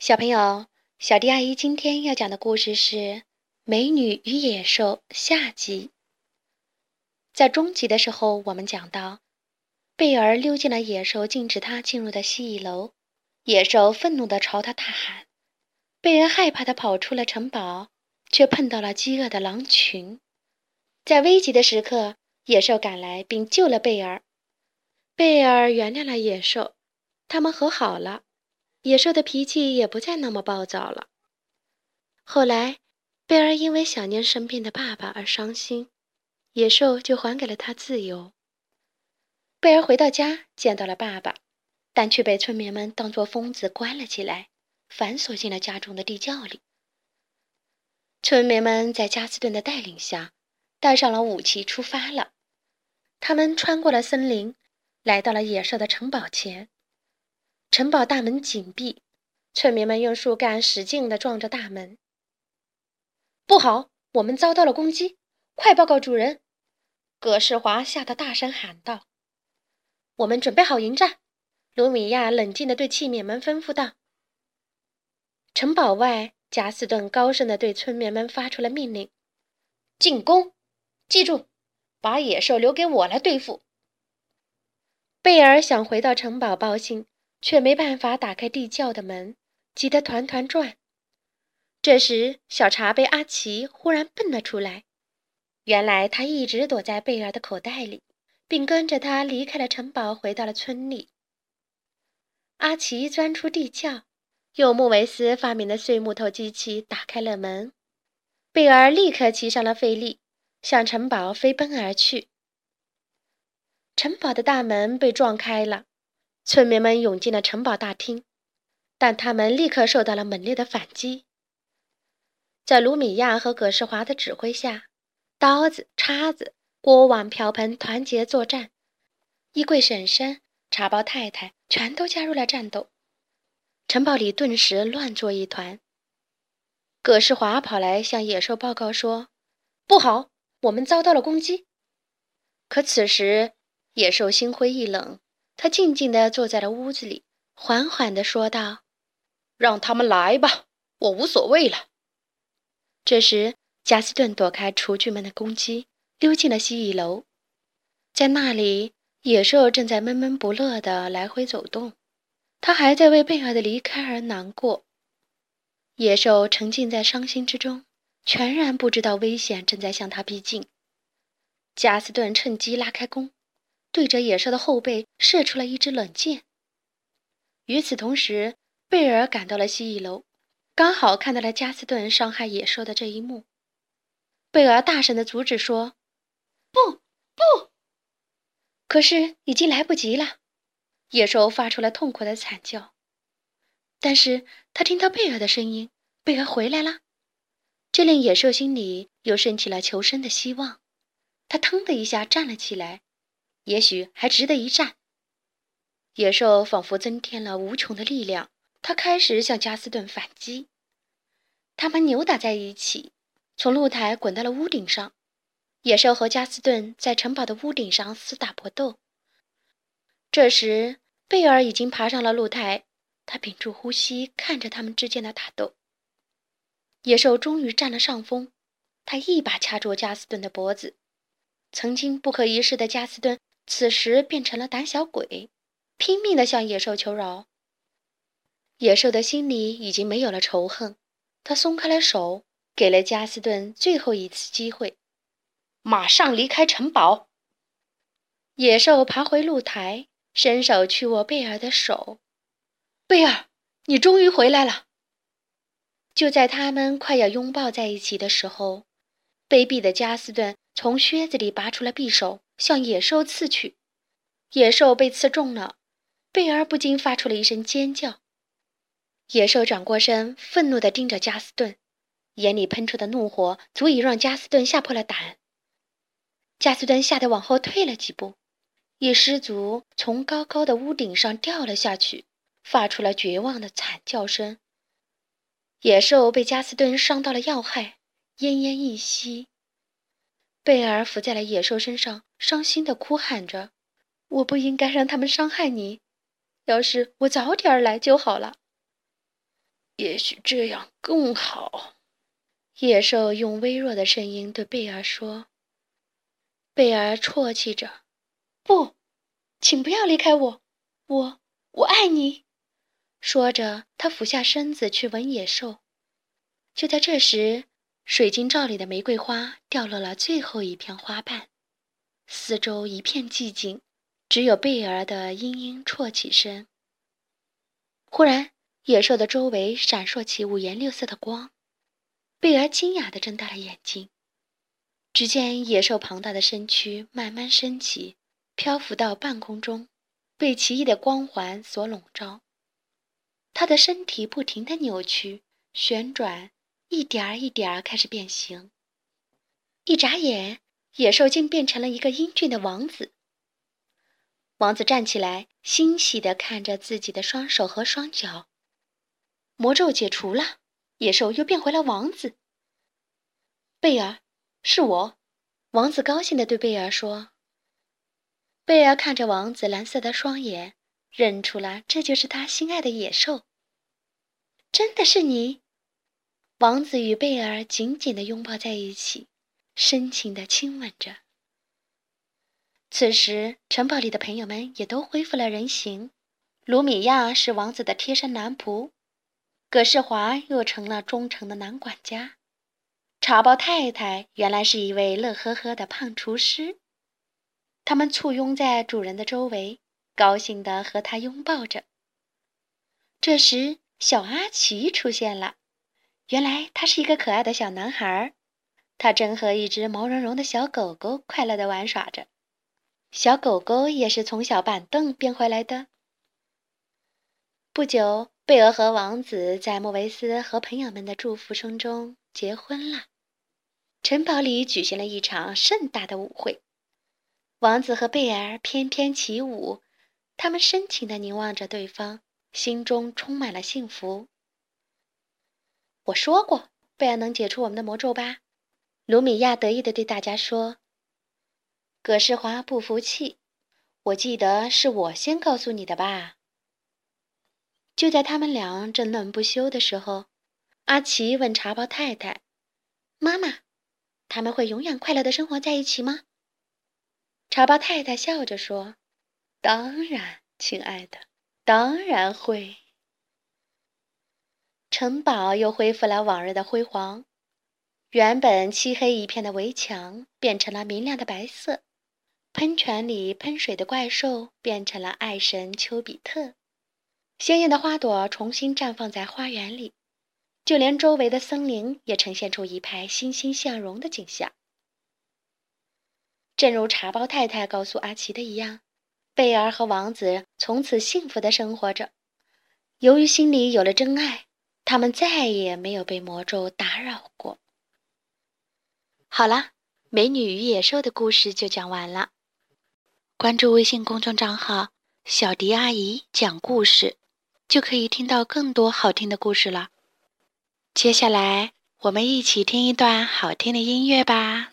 小朋友，小迪阿姨今天要讲的故事是《美女与野兽》下集。在中集的时候，我们讲到，贝儿溜进了野兽禁止他进入的蜥蜴楼，野兽愤怒地朝他大喊，贝儿害怕地跑出了城堡，却碰到了饥饿的狼群。在危急的时刻，野兽赶来并救了贝儿，贝儿原谅了野兽，他们和好了。野兽的脾气也不再那么暴躁了。后来，贝儿因为想念生病的爸爸而伤心，野兽就还给了他自由。贝儿回到家，见到了爸爸，但却被村民们当作疯子关了起来，反锁进了家中的地窖里。村民们在加斯顿的带领下，带上了武器出发了。他们穿过了森林，来到了野兽的城堡前。城堡大门紧闭，村民们用树干使劲地撞着大门。不好，我们遭到了攻击！快报告主人！葛世华吓得大声喊道：“我们准备好迎战。”卢米亚冷静地对器皿们吩咐道。城堡外，加斯顿高声地对村民们发出了命令：“进攻！记住，把野兽留给我来对付。”贝尔想回到城堡报信。却没办法打开地窖的门，急得团团转。这时，小茶杯阿奇忽然蹦了出来。原来他一直躲在贝尔的口袋里，并跟着他离开了城堡，回到了村里。阿奇钻出地窖，用穆维斯发明的碎木头机器打开了门。贝尔立刻骑上了费力，向城堡飞奔而去。城堡的大门被撞开了。村民们涌进了城堡大厅，但他们立刻受到了猛烈的反击。在卢米亚和葛世华的指挥下，刀子、叉子、锅碗瓢盆团结作战，衣柜婶婶、茶包太太全都加入了战斗。城堡里顿时乱作一团。葛世华跑来向野兽报告说：“不好，我们遭到了攻击。”可此时野兽心灰意冷。他静静地坐在了屋子里，缓缓地说道：“让他们来吧，我无所谓了。”这时，加斯顿躲开厨具们的攻击，溜进了蜥蜴楼。在那里，野兽正在闷闷不乐地来回走动，他还在为贝尔的离开而难过。野兽沉浸在伤心之中，全然不知道危险正在向他逼近。加斯顿趁机拉开弓。对着野兽的后背射出了一支冷箭。与此同时，贝尔赶到了蜥蜴楼，刚好看到了加斯顿伤害野兽的这一幕。贝尔大声的阻止说：“不，不！”可是已经来不及了，野兽发出了痛苦的惨叫。但是他听到贝尔的声音，贝尔回来了，这令野兽心里又升起了求生的希望。他腾的一下站了起来。也许还值得一战。野兽仿佛增添了无穷的力量，它开始向加斯顿反击。他们扭打在一起，从露台滚到了屋顶上。野兽和加斯顿在城堡的屋顶上厮打搏斗。这时，贝尔已经爬上了露台，他屏住呼吸，看着他们之间的打斗。野兽终于占了上风，他一把掐住加斯顿的脖子。曾经不可一世的加斯顿。此时变成了胆小鬼，拼命地向野兽求饶。野兽的心里已经没有了仇恨，他松开了手，给了加斯顿最后一次机会：马上离开城堡。野兽爬回露台，伸手去握贝尔的手。贝尔，你终于回来了。就在他们快要拥抱在一起的时候，卑鄙的加斯顿从靴子里拔出了匕首。向野兽刺去，野兽被刺中了，贝尔不禁发出了一声尖叫。野兽转过身，愤怒地盯着加斯顿，眼里喷出的怒火足以让加斯顿吓破了胆。加斯顿吓得往后退了几步，一失足从高高的屋顶上掉了下去，发出了绝望的惨叫声。野兽被加斯顿伤到了要害，奄奄一息。贝尔伏在了野兽身上，伤心地哭喊着：“我不应该让他们伤害你，要是我早点来就好了。”也许这样更好。野兽用微弱的声音对贝尔说。贝尔啜泣着：“不，请不要离开我，我我爱你。”说着，他俯下身子去吻野兽。就在这时，水晶罩里的玫瑰花掉落了最后一片花瓣，四周一片寂静，只有贝儿的嘤嘤啜泣声。忽然，野兽的周围闪烁起五颜六色的光，贝儿惊讶地睁大了眼睛。只见野兽庞大的身躯慢慢升起，漂浮到半空中，被奇异的光环所笼罩。它的身体不停地扭曲、旋转，一点儿一点儿开始变形。一眨眼，野兽竟变成了一个英俊的王子。王子站起来，欣喜地看着自己的双手和双脚。魔咒解除了，野兽又变回了王子。贝尔，是我。王子高兴地对贝尔说。贝尔看着王子蓝色的双眼。认出了，这就是他心爱的野兽。真的是你，王子与贝尔紧紧地拥抱在一起，深情地亲吻着。此时，城堡里的朋友们也都恢复了人形。卢米亚是王子的贴身男仆，葛世华又成了忠诚的男管家，茶包太太原来是一位乐呵呵的胖厨师。他们簇拥在主人的周围。高兴地和他拥抱着。这时，小阿奇出现了。原来他是一个可爱的小男孩儿，他正和一只毛茸茸的小狗狗快乐地玩耍着。小狗狗也是从小板凳变回来的。不久，贝尔和王子在莫维斯和朋友们的祝福声中结婚了。城堡里举行了一场盛大的舞会，王子和贝尔翩翩起舞。他们深情地凝望着对方，心中充满了幸福。我说过，贝尔能解除我们的魔咒吧？卢米亚得意地对大家说。葛世华不服气，我记得是我先告诉你的吧？就在他们俩争论不休的时候，阿奇问茶包太太：“妈妈，他们会永远快乐的生活在一起吗？”茶包太太笑着说。当然，亲爱的，当然会。城堡又恢复了往日的辉煌，原本漆黑一片的围墙变成了明亮的白色，喷泉里喷水的怪兽变成了爱神丘比特，鲜艳的花朵重新绽放在花园里，就连周围的森林也呈现出一派欣欣向荣的景象。正如茶包太太告诉阿奇的一样。贝尔和王子从此幸福的生活着。由于心里有了真爱，他们再也没有被魔咒打扰过。好了，《美女与野兽》的故事就讲完了。关注微信公众账号“小迪阿姨讲故事”，就可以听到更多好听的故事了。接下来，我们一起听一段好听的音乐吧。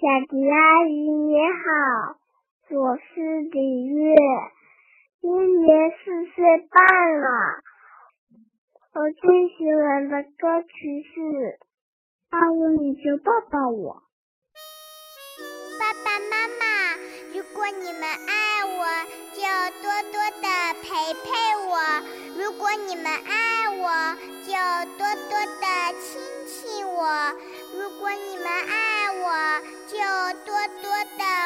小迪阿姨你好。我是李月，今年四岁半了。我最喜欢的歌曲是《爱我你就抱抱我》。爸爸妈妈，如果你们爱我，就多多的陪陪我；如果你们爱我，就多多的亲亲我；如果你们爱我，就多多的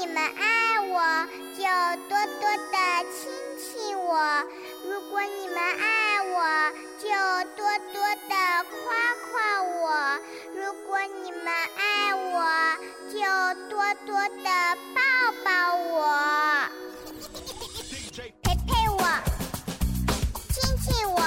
你们爱我，就多多的亲亲我；如果你们爱我，就多多的夸夸我；如果你们爱我，就多多的抱抱我。陪陪我，亲亲我，